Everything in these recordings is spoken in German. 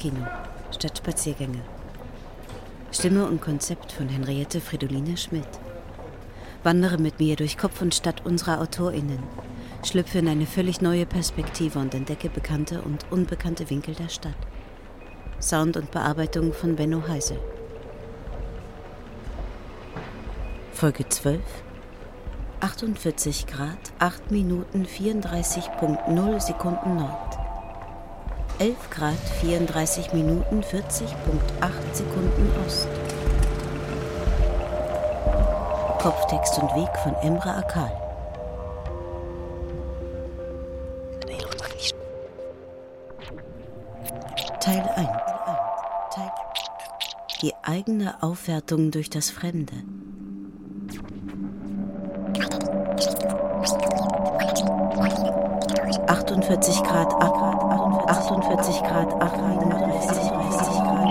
Kopfkino statt Spaziergänge. Stimme und Konzept von Henriette Fridoline Schmidt. Wandere mit mir durch Kopf und Stadt unserer AutorInnen. Schlüpfe in eine völlig neue Perspektive und entdecke bekannte und unbekannte Winkel der Stadt. Sound und Bearbeitung von Benno Heisel. Folge 12 48 Grad, 8 Minuten 34.0 Sekunden Nord. 11 Grad, 34 Minuten 40.8 Sekunden Ost. Kopftext und Weg von Emre Akal. Teil 1. Die eigene Aufwertung durch das Fremde. 48 Grad, 8 Grad, 48 Grad, 8 Grad, 30, 30 Grad, 30 Grad,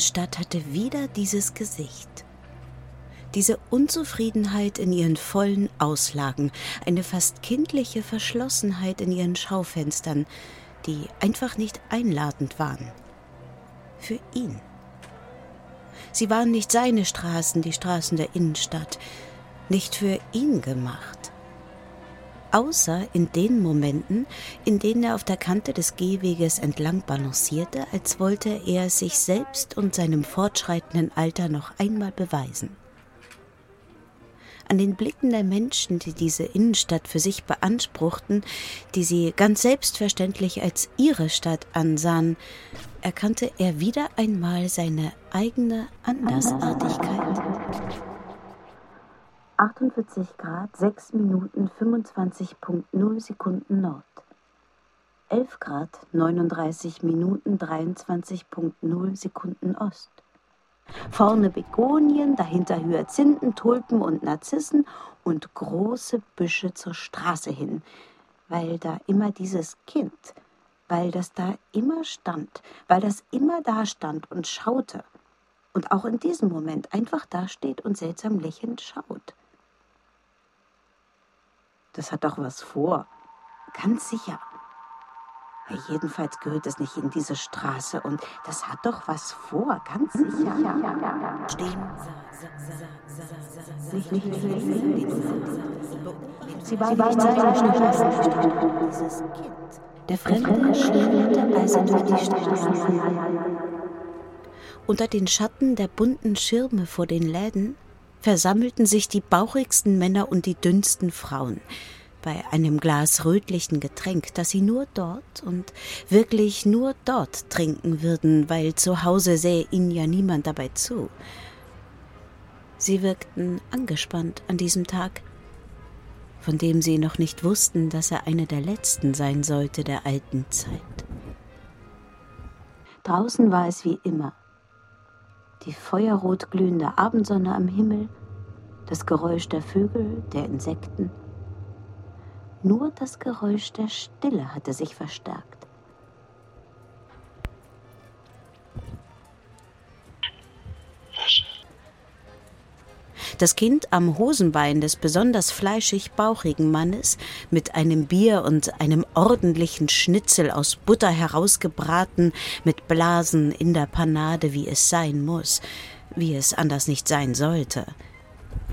Innenstadt hatte wieder dieses Gesicht. Diese Unzufriedenheit in ihren vollen Auslagen, eine fast kindliche Verschlossenheit in ihren Schaufenstern, die einfach nicht einladend waren. Für ihn. Sie waren nicht seine Straßen, die Straßen der Innenstadt, nicht für ihn gemacht außer in den Momenten, in denen er auf der Kante des Gehweges entlang balancierte, als wollte er sich selbst und seinem fortschreitenden Alter noch einmal beweisen. An den Blicken der Menschen, die diese Innenstadt für sich beanspruchten, die sie ganz selbstverständlich als ihre Stadt ansahen, erkannte er wieder einmal seine eigene Andersartigkeit. 48 Grad, 6 Minuten 25.0 Sekunden Nord. 11 Grad, 39 Minuten 23.0 Sekunden Ost. Vorne Begonien, dahinter Hyazinthen, Tulpen und Narzissen und große Büsche zur Straße hin, weil da immer dieses Kind, weil das da immer stand, weil das immer da stand und schaute und auch in diesem Moment einfach dasteht und seltsam lächelnd schaut. Das hat doch was vor. Ganz sicher. Ja, jedenfalls gehört es nicht in diese Straße und das hat doch was vor, ganz sicher. Stehen. Nicht, nicht, nicht, Sie war nicht seine Dieses Kind. Der Fremde schlenderte also durch die Straße. Unter den Schatten der bunten Schirme vor den Läden versammelten sich die bauchigsten Männer und die dünnsten Frauen bei einem Glas rötlichen Getränk, das sie nur dort und wirklich nur dort trinken würden, weil zu Hause sähe ihnen ja niemand dabei zu. Sie wirkten angespannt an diesem Tag, von dem sie noch nicht wussten, dass er einer der letzten sein sollte der alten Zeit. Draußen war es wie immer, die feuerrot glühende Abendsonne am Himmel, das Geräusch der Vögel, der Insekten. Nur das Geräusch der Stille hatte sich verstärkt. Das Kind am Hosenbein des besonders fleischig bauchigen Mannes mit einem Bier und einem ordentlichen Schnitzel aus Butter herausgebraten, mit Blasen in der Panade, wie es sein muss, wie es anders nicht sein sollte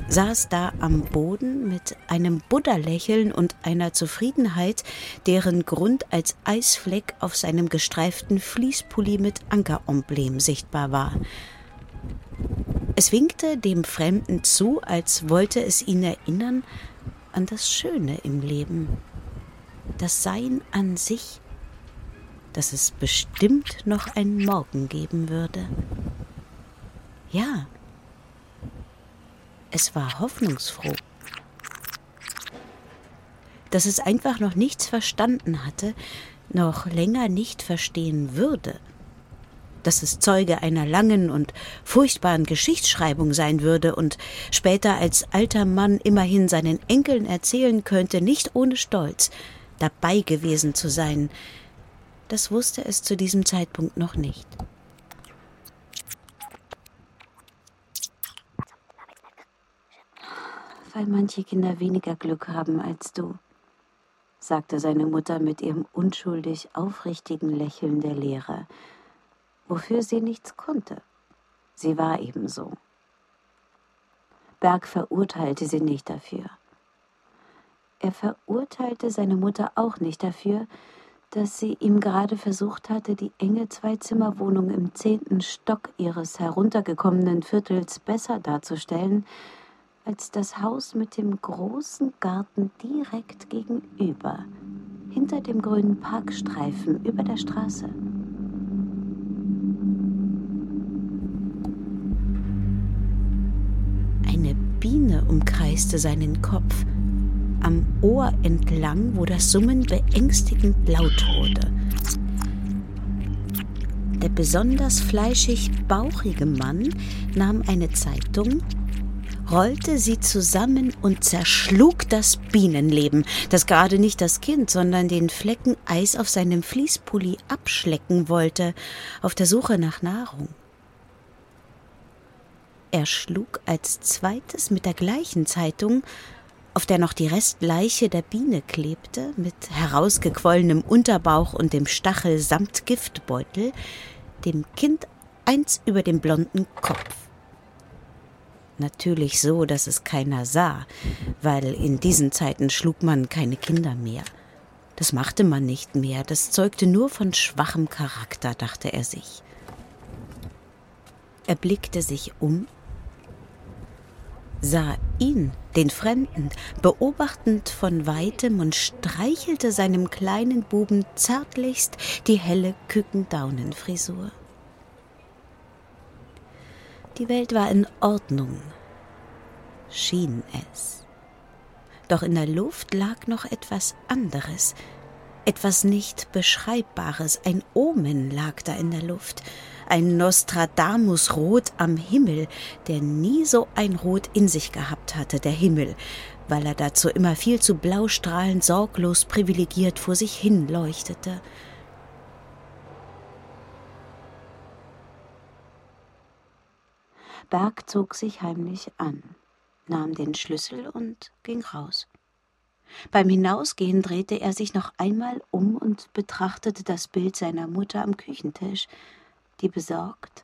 saß da am Boden mit einem Buddha-Lächeln und einer Zufriedenheit, deren Grund als Eisfleck auf seinem gestreiften Fließpulli mit Ankeremblem sichtbar war. Es winkte dem Fremden zu, als wollte es ihn erinnern an das Schöne im Leben, das Sein an sich dass es bestimmt noch einen Morgen geben würde. Ja, es war hoffnungsfroh. Dass es einfach noch nichts verstanden hatte, noch länger nicht verstehen würde. Dass es Zeuge einer langen und furchtbaren Geschichtsschreibung sein würde und später als alter Mann immerhin seinen Enkeln erzählen könnte, nicht ohne Stolz, dabei gewesen zu sein, das wusste es zu diesem Zeitpunkt noch nicht. Weil manche Kinder weniger Glück haben als du, sagte seine Mutter mit ihrem unschuldig aufrichtigen Lächeln der Lehre, wofür sie nichts konnte. Sie war ebenso. Berg verurteilte sie nicht dafür. Er verurteilte seine Mutter auch nicht dafür, dass sie ihm gerade versucht hatte, die enge Zweizimmerwohnung im zehnten Stock ihres heruntergekommenen Viertels besser darzustellen, als das Haus mit dem großen Garten direkt gegenüber, hinter dem grünen Parkstreifen über der Straße. Biene umkreiste seinen Kopf am Ohr entlang, wo das Summen beängstigend laut wurde. Der besonders fleischig bauchige Mann nahm eine Zeitung, rollte sie zusammen und zerschlug das Bienenleben, das gerade nicht das Kind, sondern den Flecken Eis auf seinem Fließpulli abschlecken wollte, auf der Suche nach Nahrung. Er schlug als zweites mit der gleichen Zeitung auf der noch die Restleiche der Biene klebte, mit herausgequollenem Unterbauch und dem Stachel samt Giftbeutel, dem Kind eins über dem blonden Kopf. Natürlich so, dass es keiner sah, weil in diesen Zeiten schlug man keine Kinder mehr. Das machte man nicht mehr, das zeugte nur von schwachem Charakter, dachte er sich. Er blickte sich um sah ihn, den Fremden, beobachtend von weitem und streichelte seinem kleinen Buben zärtlichst die helle Kükendaunenfrisur. Die Welt war in Ordnung, schien es. Doch in der Luft lag noch etwas anderes, etwas nicht Beschreibbares, ein Omen lag da in der Luft, ein Nostradamus-Rot am Himmel, der nie so ein Rot in sich gehabt hatte, der Himmel, weil er dazu immer viel zu blaustrahlend sorglos privilegiert vor sich hin leuchtete. Berg zog sich heimlich an, nahm den Schlüssel und ging raus. Beim Hinausgehen drehte er sich noch einmal um und betrachtete das Bild seiner Mutter am Küchentisch, die besorgt,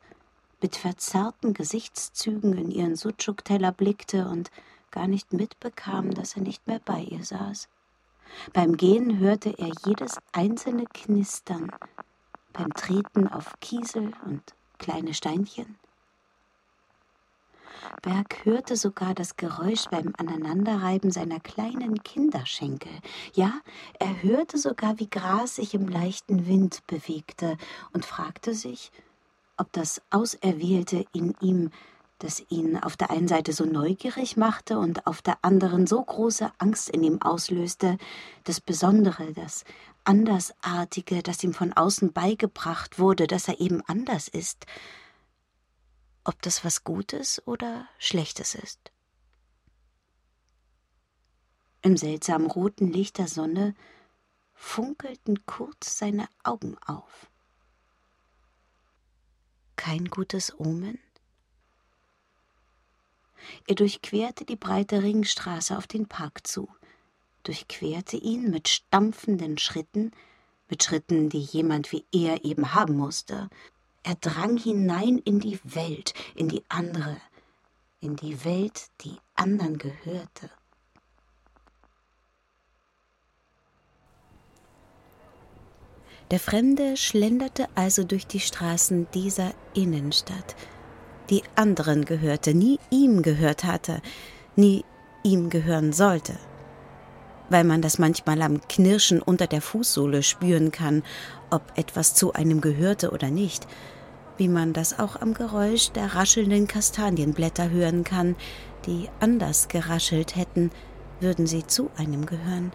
mit verzerrten Gesichtszügen in ihren Sucuk-Teller blickte und gar nicht mitbekam, dass er nicht mehr bei ihr saß. Beim Gehen hörte er jedes einzelne Knistern, beim Treten auf Kiesel und kleine Steinchen. Berg hörte sogar das Geräusch beim Aneinanderreiben seiner kleinen Kinderschenkel. Ja, er hörte sogar, wie Gras sich im leichten Wind bewegte und fragte sich, ob das Auserwählte in ihm, das ihn auf der einen Seite so neugierig machte und auf der anderen so große Angst in ihm auslöste, das Besondere, das Andersartige, das ihm von außen beigebracht wurde, dass er eben anders ist, ob das was Gutes oder Schlechtes ist. Im seltsamen roten Licht der Sonne funkelten kurz seine Augen auf. Kein gutes Omen? Er durchquerte die breite Ringstraße auf den Park zu, durchquerte ihn mit stampfenden Schritten, mit Schritten, die jemand wie er eben haben musste, er drang hinein in die Welt, in die andere, in die Welt, die anderen gehörte. Der Fremde schlenderte also durch die Straßen dieser Innenstadt, die anderen gehörte, nie ihm gehört hatte, nie ihm gehören sollte. Weil man das manchmal am Knirschen unter der Fußsohle spüren kann, ob etwas zu einem gehörte oder nicht, wie man das auch am Geräusch der raschelnden Kastanienblätter hören kann, die anders geraschelt hätten, würden sie zu einem gehören.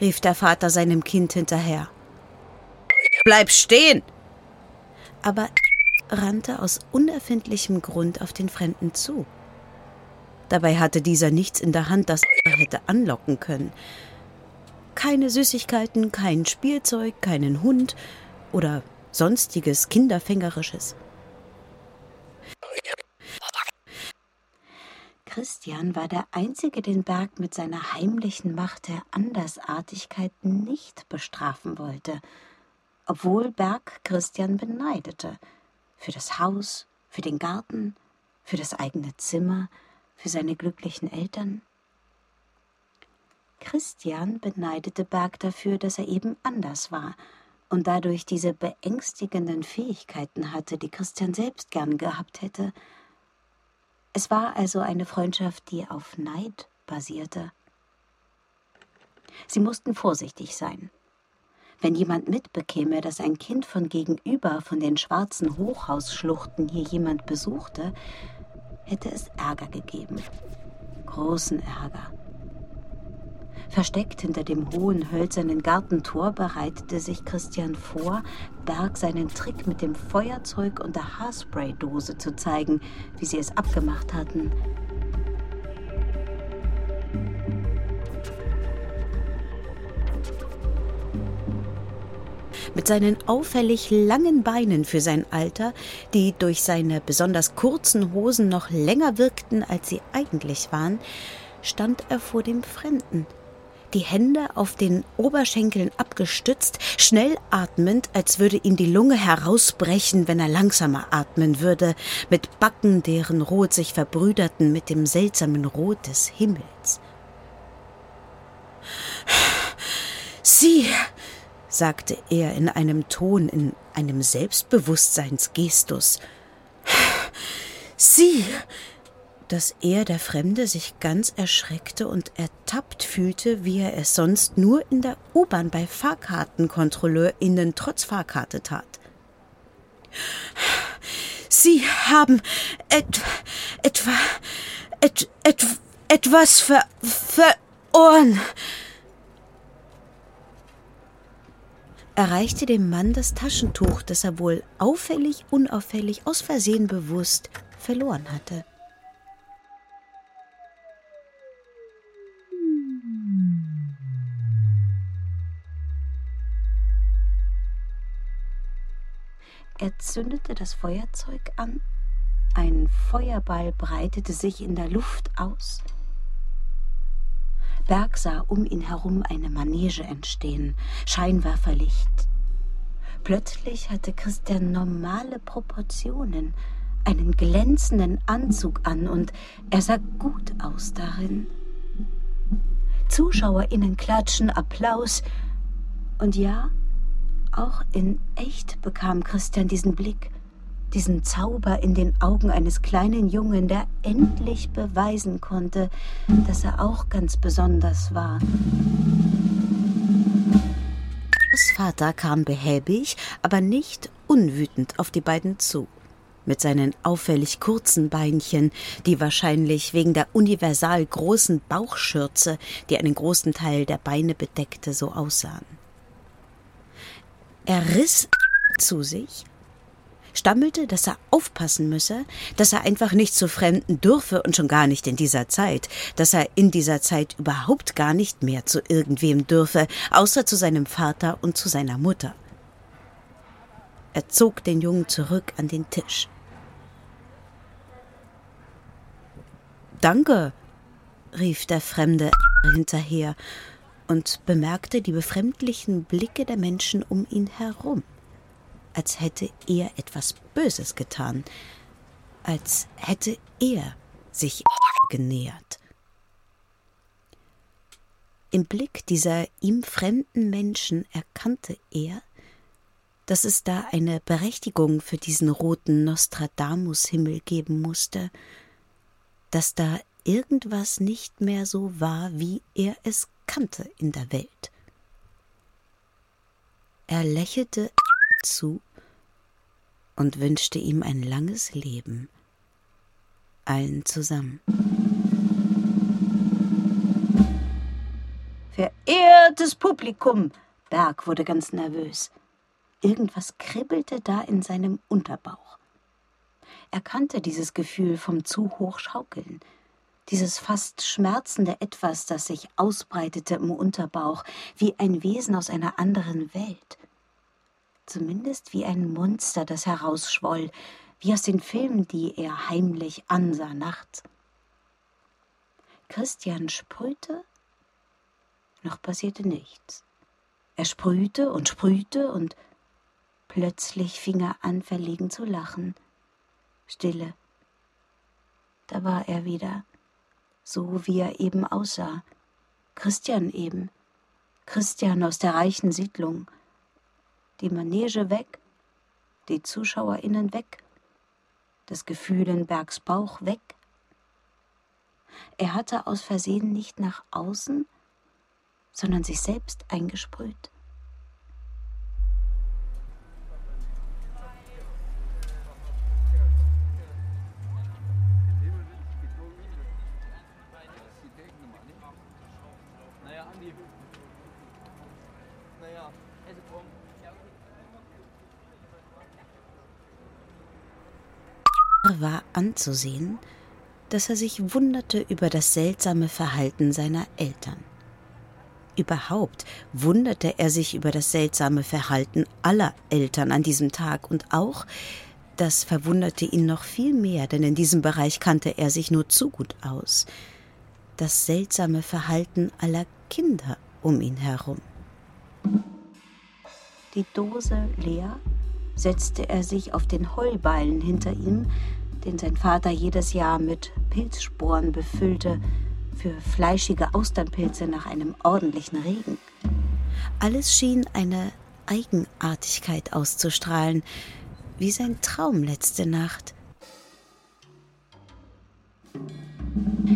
rief der Vater seinem Kind hinterher. Bleib stehen! Aber rannte aus unerfindlichem Grund auf den Fremden zu. Dabei hatte dieser nichts in der Hand, das er hätte anlocken können. Keine Süßigkeiten, kein Spielzeug, keinen Hund oder sonstiges Kinderfängerisches. Christian war der Einzige, den Berg mit seiner heimlichen Macht der Andersartigkeit nicht bestrafen wollte, obwohl Berg Christian beneidete. Für das Haus, für den Garten, für das eigene Zimmer, für seine glücklichen Eltern. Christian beneidete Berg dafür, dass er eben anders war und dadurch diese beängstigenden Fähigkeiten hatte, die Christian selbst gern gehabt hätte – es war also eine Freundschaft, die auf Neid basierte. Sie mussten vorsichtig sein. Wenn jemand mitbekäme, dass ein Kind von gegenüber von den schwarzen Hochhausschluchten hier jemand besuchte, hätte es Ärger gegeben. Großen Ärger. Versteckt hinter dem hohen hölzernen Gartentor bereitete sich Christian vor, Berg seinen Trick mit dem Feuerzeug und der Haarspraydose zu zeigen, wie sie es abgemacht hatten. Mit seinen auffällig langen Beinen für sein Alter, die durch seine besonders kurzen Hosen noch länger wirkten, als sie eigentlich waren, stand er vor dem Fremden, die Hände auf den Oberschenkeln abgestützt, schnell atmend, als würde ihm die Lunge herausbrechen, wenn er langsamer atmen würde, mit Backen, deren Rot sich verbrüderten mit dem seltsamen Rot des Himmels. Sie, sagte er in einem Ton, in einem Selbstbewusstseinsgestus. Sie, dass er, der Fremde, sich ganz erschreckte und ertappt fühlte, wie er es sonst nur in der U-Bahn bei FahrkartenkontrolleurInnen trotz Fahrkarte tat. Sie haben et, etwa, et, et, etwas ver, verohren. Erreichte dem Mann das Taschentuch, das er wohl auffällig, unauffällig, aus Versehen bewusst verloren hatte. Er zündete das Feuerzeug an, ein Feuerball breitete sich in der Luft aus. Berg sah um ihn herum eine Manege entstehen, Scheinwerferlicht. Plötzlich hatte Christian normale Proportionen, einen glänzenden Anzug an und er sah gut aus darin. ZuschauerInnen klatschen Applaus und ja, auch in echt bekam Christian diesen Blick, diesen Zauber in den Augen eines kleinen Jungen, der endlich beweisen konnte, dass er auch ganz besonders war. Das Vater kam behäbig, aber nicht unwütend auf die beiden zu mit seinen auffällig kurzen Beinchen, die wahrscheinlich wegen der universal großen Bauchschürze, die einen großen Teil der Beine bedeckte, so aussahen. Er riss zu sich, stammelte, dass er aufpassen müsse, dass er einfach nicht zu Fremden dürfe und schon gar nicht in dieser Zeit, dass er in dieser Zeit überhaupt gar nicht mehr zu irgendwem dürfe, außer zu seinem Vater und zu seiner Mutter. Er zog den Jungen zurück an den Tisch. Danke, rief der Fremde hinterher und bemerkte die befremdlichen Blicke der Menschen um ihn herum, als hätte er etwas Böses getan, als hätte er sich genähert. Im Blick dieser ihm fremden Menschen erkannte er, dass es da eine Berechtigung für diesen roten Nostradamus-Himmel geben musste, dass da irgendwas nicht mehr so war, wie er es kannte in der Welt. Er lächelte zu und wünschte ihm ein langes Leben, allen zusammen. Verehrtes Publikum, Berg wurde ganz nervös. Irgendwas kribbelte da in seinem Unterbauch. Er kannte dieses Gefühl vom zu hoch schaukeln, dieses fast schmerzende Etwas, das sich ausbreitete im Unterbauch, wie ein Wesen aus einer anderen Welt. Zumindest wie ein Monster, das herausschwoll, wie aus den Filmen, die er heimlich ansah nachts. Christian sprühte, noch passierte nichts. Er sprühte und sprühte und plötzlich fing er an, verlegen zu lachen. Stille. Da war er wieder, so wie er eben aussah. Christian eben. Christian aus der reichen Siedlung. Die Manege weg, die ZuschauerInnen weg, das Gefühl in Bergs Bauch weg. Er hatte aus Versehen nicht nach außen, sondern sich selbst eingesprüht. war anzusehen, dass er sich wunderte über das seltsame Verhalten seiner Eltern. Überhaupt wunderte er sich über das seltsame Verhalten aller Eltern an diesem Tag und auch, das verwunderte ihn noch viel mehr, denn in diesem Bereich kannte er sich nur zu gut aus, das seltsame Verhalten aller Kinder um ihn herum. Die Dose leer, setzte er sich auf den Heuballen hinter ihm, den sein Vater jedes Jahr mit Pilzsporen befüllte, für fleischige Austernpilze nach einem ordentlichen Regen. Alles schien eine Eigenartigkeit auszustrahlen, wie sein Traum letzte Nacht.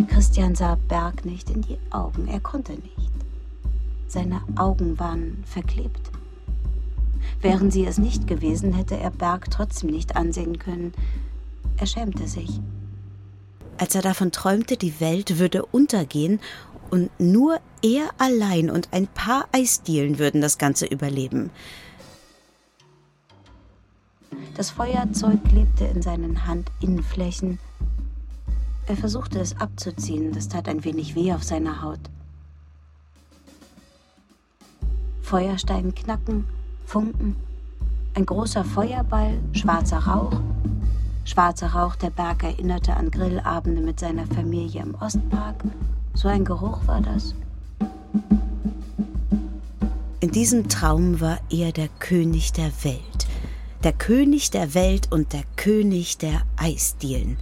Christian sah Berg nicht in die Augen, er konnte nicht. Seine Augen waren verklebt. Wären sie es nicht gewesen, hätte er Berg trotzdem nicht ansehen können. Er schämte sich. Als er davon träumte, die Welt würde untergehen und nur er allein und ein paar Eisdielen würden das Ganze überleben. Das Feuerzeug klebte in seinen Handinnenflächen. Er versuchte es abzuziehen, das tat ein wenig weh auf seiner Haut. Feuerstein knacken, Funken, ein großer Feuerball, schwarzer Rauch, Schwarzer Rauch der Berg erinnerte an Grillabende mit seiner Familie im Ostpark. So ein Geruch war das. In diesem Traum war er der König der Welt. Der König der Welt und der König der Eisdielen.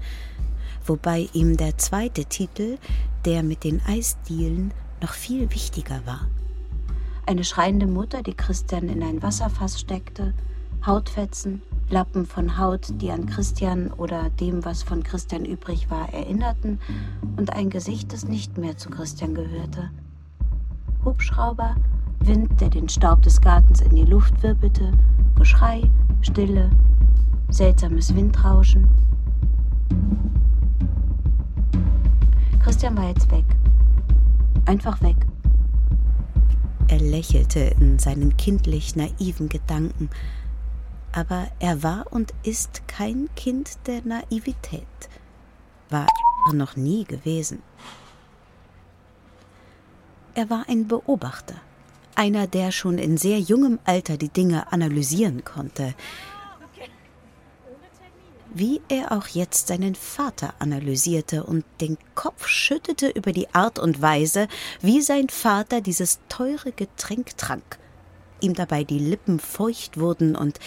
Wobei ihm der zweite Titel, der mit den Eisdielen, noch viel wichtiger war. Eine schreiende Mutter, die Christian in ein Wasserfass steckte, Hautfetzen, Lappen von Haut, die an Christian oder dem, was von Christian übrig war, erinnerten, und ein Gesicht, das nicht mehr zu Christian gehörte. Hubschrauber, Wind, der den Staub des Gartens in die Luft wirbelte, Geschrei, Stille, seltsames Windrauschen. Christian war jetzt weg. Einfach weg. Er lächelte in seinen kindlich naiven Gedanken, aber er war und ist kein Kind der Naivität, war er noch nie gewesen. Er war ein Beobachter, einer, der schon in sehr jungem Alter die Dinge analysieren konnte, wie er auch jetzt seinen Vater analysierte und den Kopf schüttete über die Art und Weise, wie sein Vater dieses teure Getränk trank, ihm dabei die Lippen feucht wurden und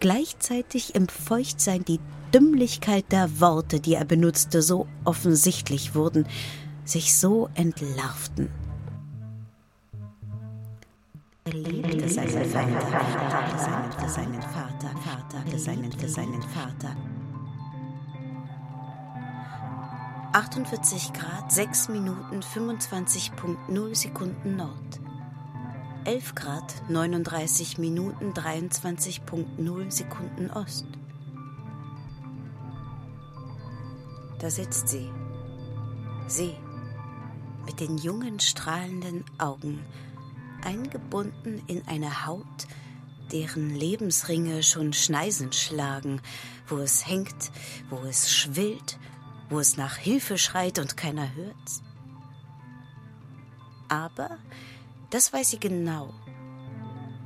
gleichzeitig im Feuchtsein die Dümmlichkeit der Worte, die er benutzte, so offensichtlich wurden, sich so entlarvten. Er liebte seinen Vater, seinen Vater, Vater, seinen, seinen Vater. 48 Grad 6 Minuten 25.0 Sekunden Nord. 11 Grad 39 Minuten 23.0 Sekunden Ost. Da sitzt sie. Sie mit den jungen strahlenden Augen, eingebunden in eine Haut, deren Lebensringe schon Schneisen schlagen, wo es hängt, wo es schwillt, wo es nach Hilfe schreit und keiner hört's. Aber, das weiß sie genau,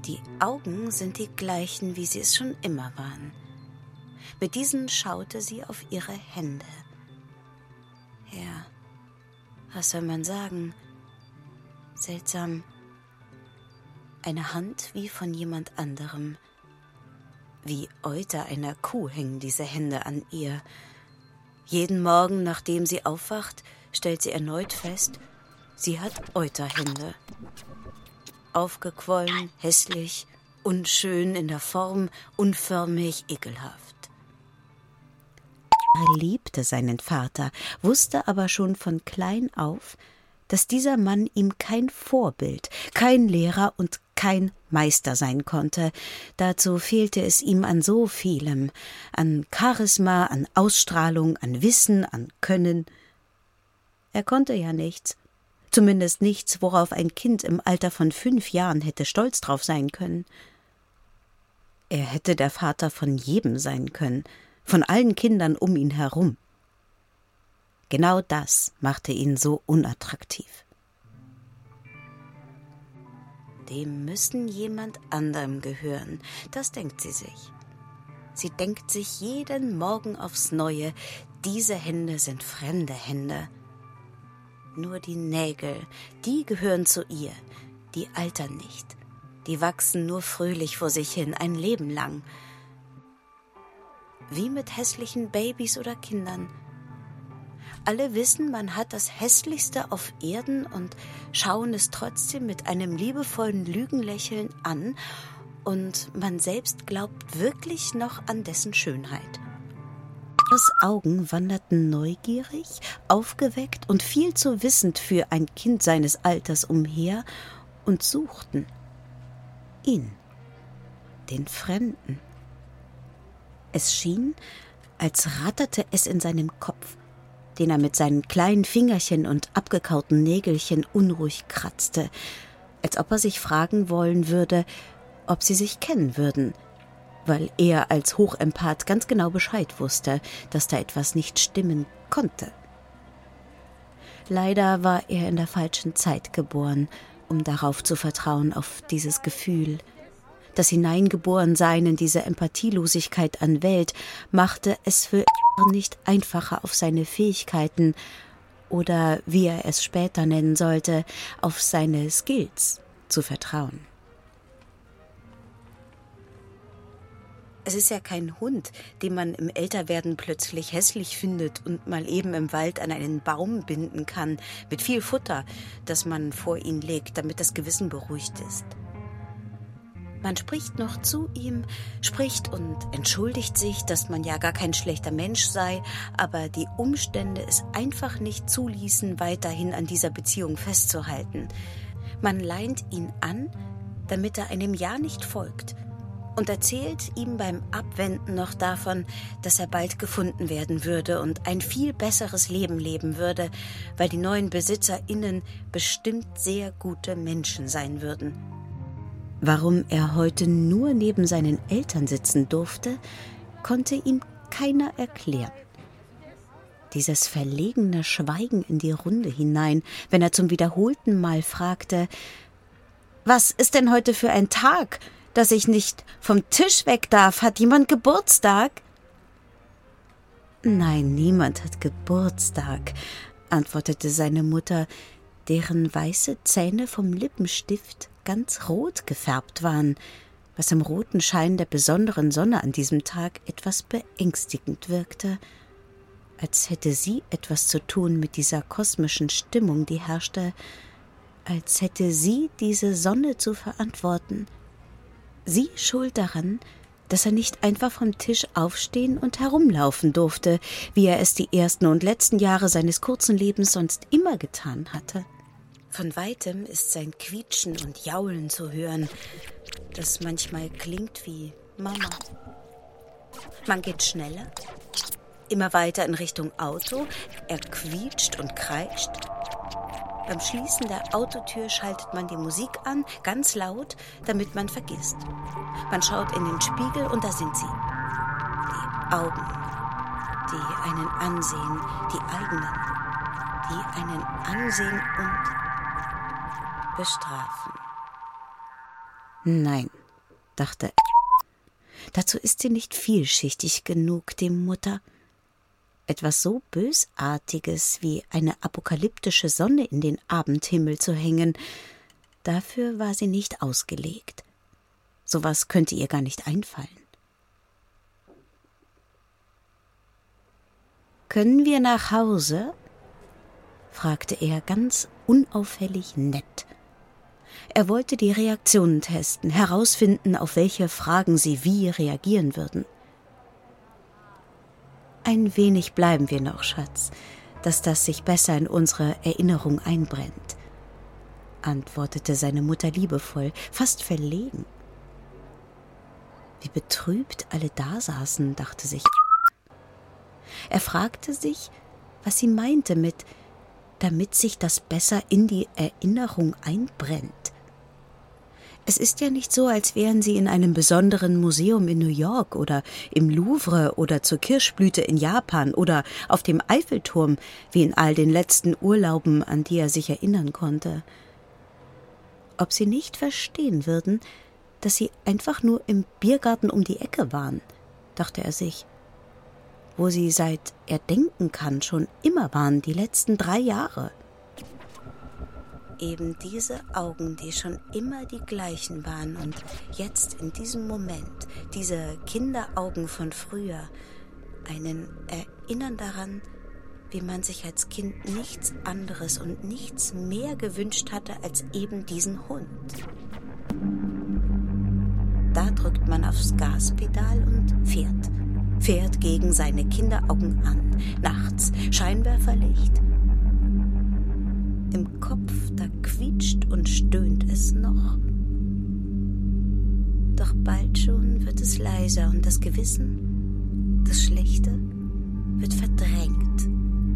die Augen sind die gleichen, wie sie es schon immer waren. Mit diesen schaute sie auf ihre Hände. Ja, was soll man sagen? Seltsam. Eine Hand wie von jemand anderem. Wie Euter einer Kuh hängen diese Hände an ihr. Jeden Morgen, nachdem sie aufwacht, stellt sie erneut fest, sie hat Euterhände. Aufgequollen, hässlich, unschön in der Form, unförmig, ekelhaft. Er liebte seinen Vater, wusste aber schon von klein auf, dass dieser Mann ihm kein Vorbild, kein Lehrer und kein Meister sein konnte. Dazu fehlte es ihm an so vielem, an Charisma, an Ausstrahlung, an Wissen, an Können. Er konnte ja nichts, zumindest nichts, worauf ein Kind im Alter von fünf Jahren hätte stolz drauf sein können. Er hätte der Vater von jedem sein können, von allen Kindern um ihn herum. Genau das machte ihn so unattraktiv. Dem müssen jemand anderem gehören, das denkt sie sich. Sie denkt sich jeden Morgen aufs Neue, diese Hände sind fremde Hände. Nur die Nägel, die gehören zu ihr, die altern nicht, die wachsen nur fröhlich vor sich hin ein Leben lang. Wie mit hässlichen Babys oder Kindern, alle wissen, man hat das Hässlichste auf Erden und schauen es trotzdem mit einem liebevollen Lügenlächeln an, und man selbst glaubt wirklich noch an dessen Schönheit. Ihres Augen wanderten neugierig, aufgeweckt und viel zu wissend für ein Kind seines Alters umher und suchten ihn, den Fremden. Es schien, als ratterte es in seinem Kopf, den er mit seinen kleinen Fingerchen und abgekauten Nägelchen unruhig kratzte, als ob er sich fragen wollen würde, ob sie sich kennen würden, weil er als Hochempath ganz genau Bescheid wusste, dass da etwas nicht stimmen konnte. Leider war er in der falschen Zeit geboren, um darauf zu vertrauen, auf dieses Gefühl. Das Hineingeborensein in diese Empathielosigkeit an Welt machte es für nicht einfacher auf seine Fähigkeiten oder wie er es später nennen sollte, auf seine Skills zu vertrauen. Es ist ja kein Hund, den man im Älterwerden plötzlich hässlich findet und mal eben im Wald an einen Baum binden kann, mit viel Futter, das man vor ihn legt, damit das Gewissen beruhigt ist. Man spricht noch zu ihm, spricht und entschuldigt sich, dass man ja gar kein schlechter Mensch sei, aber die Umstände es einfach nicht zuließen, weiterhin an dieser Beziehung festzuhalten. Man leint ihn an, damit er einem Ja nicht folgt und erzählt ihm beim Abwenden noch davon, dass er bald gefunden werden würde und ein viel besseres Leben leben würde, weil die neuen BesitzerInnen bestimmt sehr gute Menschen sein würden. Warum er heute nur neben seinen Eltern sitzen durfte, konnte ihm keiner erklären. Dieses verlegene Schweigen in die Runde hinein, wenn er zum wiederholten Mal fragte Was ist denn heute für ein Tag, dass ich nicht vom Tisch weg darf? Hat jemand Geburtstag? Nein, niemand hat Geburtstag, antwortete seine Mutter, deren weiße Zähne vom Lippenstift ganz rot gefärbt waren, was im roten Schein der besonderen Sonne an diesem Tag etwas beängstigend wirkte, als hätte sie etwas zu tun mit dieser kosmischen Stimmung, die herrschte, als hätte sie diese Sonne zu verantworten, sie schuld daran, dass er nicht einfach vom Tisch aufstehen und herumlaufen durfte, wie er es die ersten und letzten Jahre seines kurzen Lebens sonst immer getan hatte. Von weitem ist sein Quietschen und Jaulen zu hören, das manchmal klingt wie Mama. Man geht schneller, immer weiter in Richtung Auto, er quietscht und kreischt. Beim Schließen der Autotür schaltet man die Musik an, ganz laut, damit man vergisst. Man schaut in den Spiegel und da sind sie. Die Augen, die einen ansehen, die eigenen, die einen ansehen und bestrafen. Nein, dachte er. Dazu ist sie nicht vielschichtig genug, die Mutter. Etwas so Bösartiges wie eine apokalyptische Sonne in den Abendhimmel zu hängen, dafür war sie nicht ausgelegt. Sowas könnte ihr gar nicht einfallen. Können wir nach Hause? fragte er ganz unauffällig nett. Er wollte die Reaktionen testen, herausfinden, auf welche Fragen sie wie reagieren würden. Ein wenig bleiben wir noch, Schatz, dass das sich besser in unsere Erinnerung einbrennt, antwortete seine Mutter liebevoll, fast verlegen. Wie betrübt alle dasaßen, dachte sich. Er fragte sich, was sie meinte mit damit sich das besser in die Erinnerung einbrennt. Es ist ja nicht so, als wären sie in einem besonderen Museum in New York oder im Louvre oder zur Kirschblüte in Japan oder auf dem Eiffelturm, wie in all den letzten Urlauben, an die er sich erinnern konnte. Ob sie nicht verstehen würden, dass sie einfach nur im Biergarten um die Ecke waren, dachte er sich wo sie seit er denken kann schon immer waren, die letzten drei Jahre. Eben diese Augen, die schon immer die gleichen waren und jetzt in diesem Moment, diese Kinderaugen von früher, einen erinnern daran, wie man sich als Kind nichts anderes und nichts mehr gewünscht hatte als eben diesen Hund. Da drückt man aufs Gaspedal und fährt fährt gegen seine Kinderaugen an, nachts, Scheinwerferlicht. Im Kopf, da quietscht und stöhnt es noch. Doch bald schon wird es leiser und das Gewissen, das Schlechte, wird verdrängt.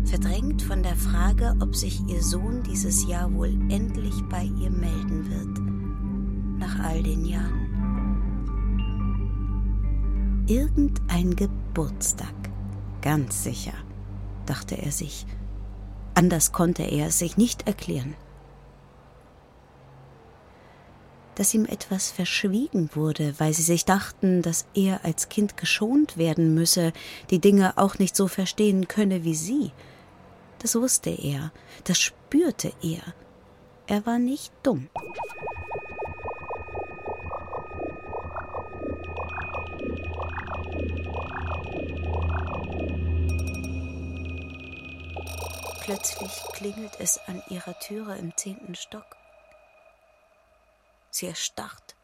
Verdrängt von der Frage, ob sich ihr Sohn dieses Jahr wohl endlich bei ihr melden wird. Nach all den Jahren irgendein Geburtstag. Ganz sicher, dachte er sich. Anders konnte er es sich nicht erklären. Dass ihm etwas verschwiegen wurde, weil sie sich dachten, dass er als Kind geschont werden müsse, die Dinge auch nicht so verstehen könne wie sie. Das wusste er, das spürte er. Er war nicht dumm. Plötzlich klingelt es an ihrer Türe im zehnten Stock. Sie erstarrt.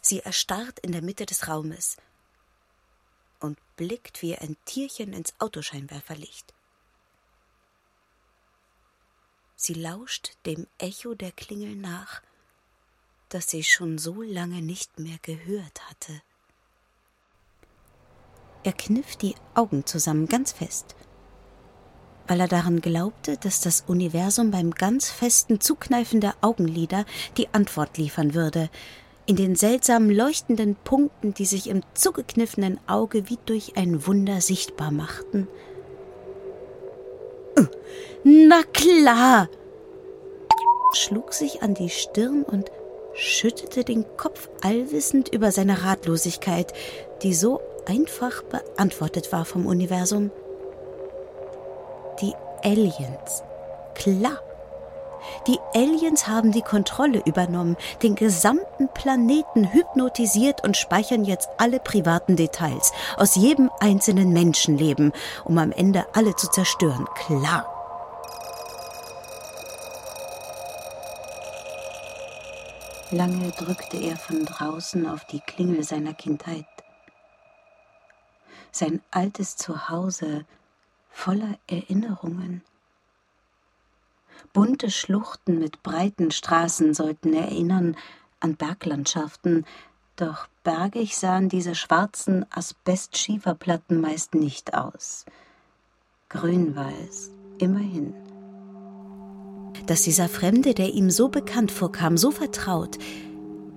Sie erstarrt in der Mitte des Raumes und blickt wie ein Tierchen ins Autoscheinwerferlicht. Sie lauscht dem Echo der Klingel nach, das sie schon so lange nicht mehr gehört hatte. Er kniff die Augen zusammen ganz fest weil er daran glaubte, dass das Universum beim ganz festen Zukneifen der Augenlider die Antwort liefern würde, in den seltsamen leuchtenden Punkten, die sich im zugekniffenen Auge wie durch ein Wunder sichtbar machten. Na klar! schlug sich an die Stirn und schüttete den Kopf allwissend über seine Ratlosigkeit, die so einfach beantwortet war vom Universum. Die Aliens. Klar. Die Aliens haben die Kontrolle übernommen, den gesamten Planeten hypnotisiert und speichern jetzt alle privaten Details aus jedem einzelnen Menschenleben, um am Ende alle zu zerstören. Klar. Lange drückte er von draußen auf die Klingel seiner Kindheit. Sein altes Zuhause voller Erinnerungen. Bunte Schluchten mit breiten Straßen sollten erinnern an Berglandschaften, doch bergig sahen diese schwarzen Asbest-Schieferplatten meist nicht aus. Grün-weiß, immerhin. Dass dieser Fremde, der ihm so bekannt vorkam, so vertraut,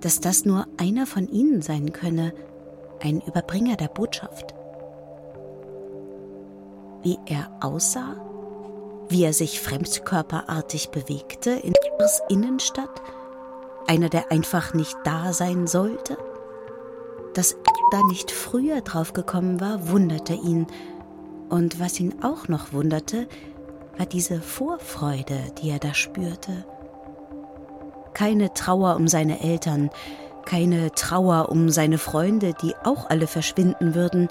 dass das nur einer von ihnen sein könne, ein Überbringer der Botschaft. Wie er aussah, wie er sich fremdkörperartig bewegte in Ars Innenstadt, einer, der einfach nicht da sein sollte? Dass er da nicht früher draufgekommen war, wunderte ihn. Und was ihn auch noch wunderte, war diese Vorfreude, die er da spürte. Keine Trauer um seine Eltern, keine Trauer um seine Freunde, die auch alle verschwinden würden.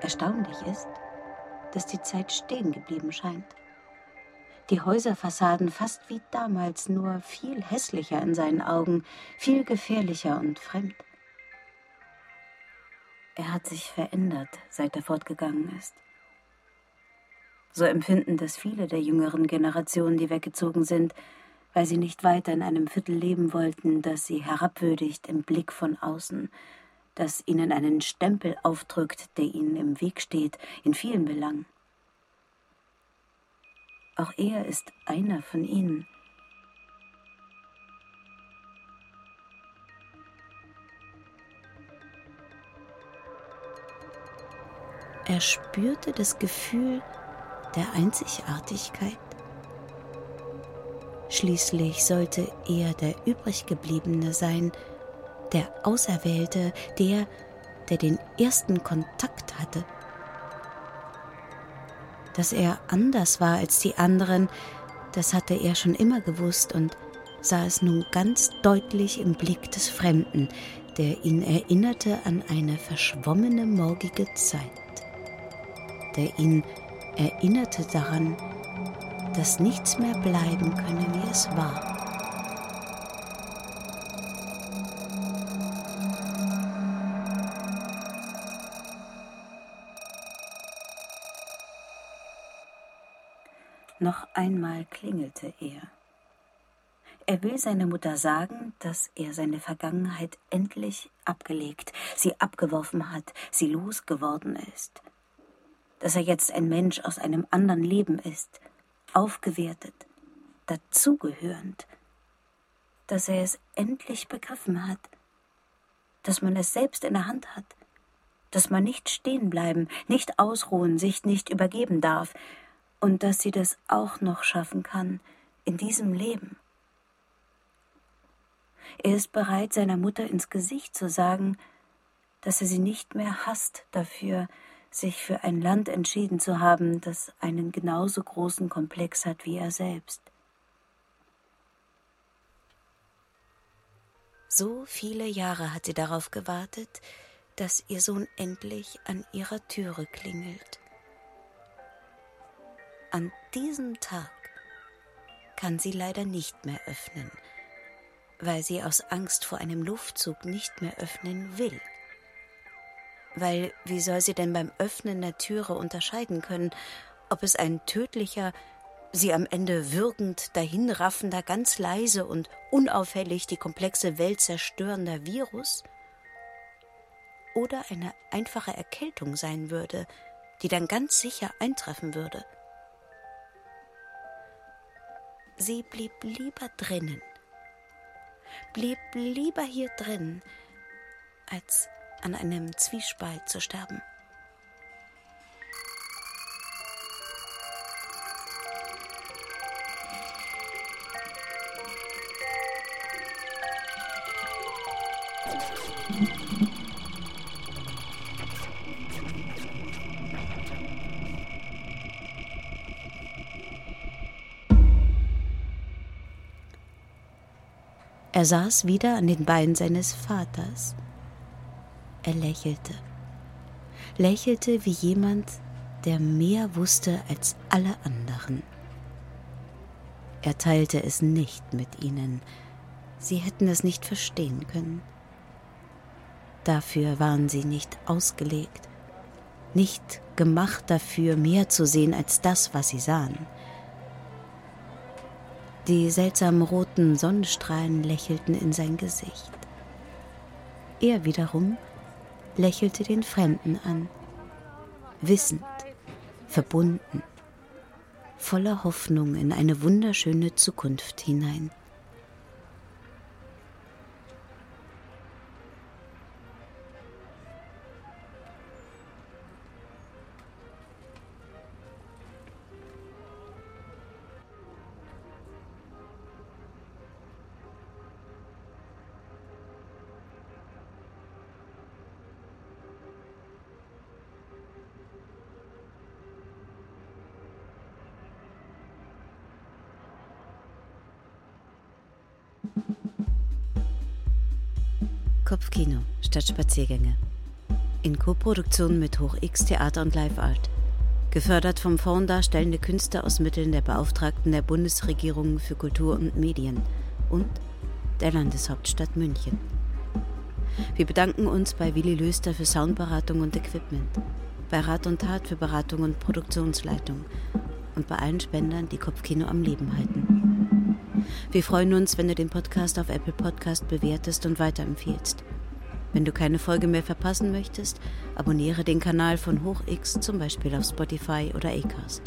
Erstaunlich ist, dass die Zeit stehen geblieben scheint. Die Häuserfassaden fast wie damals, nur viel hässlicher in seinen Augen, viel gefährlicher und fremd. Er hat sich verändert, seit er fortgegangen ist. So empfinden das viele der jüngeren Generationen, die weggezogen sind, weil sie nicht weiter in einem Viertel leben wollten, das sie herabwürdigt im Blick von außen, das ihnen einen Stempel aufdrückt, der ihnen im Weg steht, in vielen Belangen. Auch er ist einer von ihnen. Er spürte das Gefühl der Einzigartigkeit. Schließlich sollte er der übriggebliebene sein, der Auserwählte, der, der den ersten Kontakt hatte. Dass er anders war als die anderen, das hatte er schon immer gewusst und sah es nun ganz deutlich im Blick des Fremden, der ihn erinnerte an eine verschwommene morgige Zeit, der ihn erinnerte daran, dass nichts mehr bleiben könne, wie es war. Klingelte er. Er will seiner Mutter sagen, dass er seine Vergangenheit endlich abgelegt, sie abgeworfen hat, sie losgeworden ist. Dass er jetzt ein Mensch aus einem anderen Leben ist, aufgewertet, dazugehörend. Dass er es endlich begriffen hat, dass man es selbst in der Hand hat, dass man nicht stehen bleiben, nicht ausruhen, sich nicht übergeben darf, und dass sie das auch noch schaffen kann in diesem Leben. Er ist bereit, seiner Mutter ins Gesicht zu sagen, dass er sie nicht mehr hasst dafür, sich für ein Land entschieden zu haben, das einen genauso großen Komplex hat wie er selbst. So viele Jahre hat sie darauf gewartet, dass ihr Sohn endlich an ihrer Türe klingelt. An diesem Tag kann sie leider nicht mehr öffnen, weil sie aus Angst vor einem Luftzug nicht mehr öffnen will. Weil wie soll sie denn beim Öffnen der Türe unterscheiden können, ob es ein tödlicher, sie am Ende würgend, dahinraffender, ganz leise und unauffällig die komplexe Welt zerstörender Virus oder eine einfache Erkältung sein würde, die dann ganz sicher eintreffen würde. Sie blieb lieber drinnen, blieb lieber hier drin, als an einem Zwiespalt zu sterben. Er saß wieder an den Beinen seines Vaters. Er lächelte, lächelte wie jemand, der mehr wusste als alle anderen. Er teilte es nicht mit ihnen, Sie hätten es nicht verstehen können. Dafür waren sie nicht ausgelegt, nicht gemacht dafür, mehr zu sehen als das, was sie sahen. Die seltsam roten Sonnenstrahlen lächelten in sein Gesicht. Er wiederum lächelte den Fremden an, wissend, verbunden, voller Hoffnung in eine wunderschöne Zukunft hinein. Kopfkino statt Spaziergänge. In Koproduktion mit Hoch X Theater und Live Art. Gefördert vom Fonds Darstellende Künste aus Mitteln der Beauftragten der Bundesregierung für Kultur und Medien und der Landeshauptstadt München. Wir bedanken uns bei Willi Löster für Soundberatung und Equipment, bei Rat und Tat für Beratung und Produktionsleitung und bei allen Spendern, die Kopfkino am Leben halten. Wir freuen uns, wenn du den Podcast auf Apple Podcast bewertest und weiterempfiehlst. Wenn du keine Folge mehr verpassen möchtest, abonniere den Kanal von HochX zum Beispiel auf Spotify oder Acast.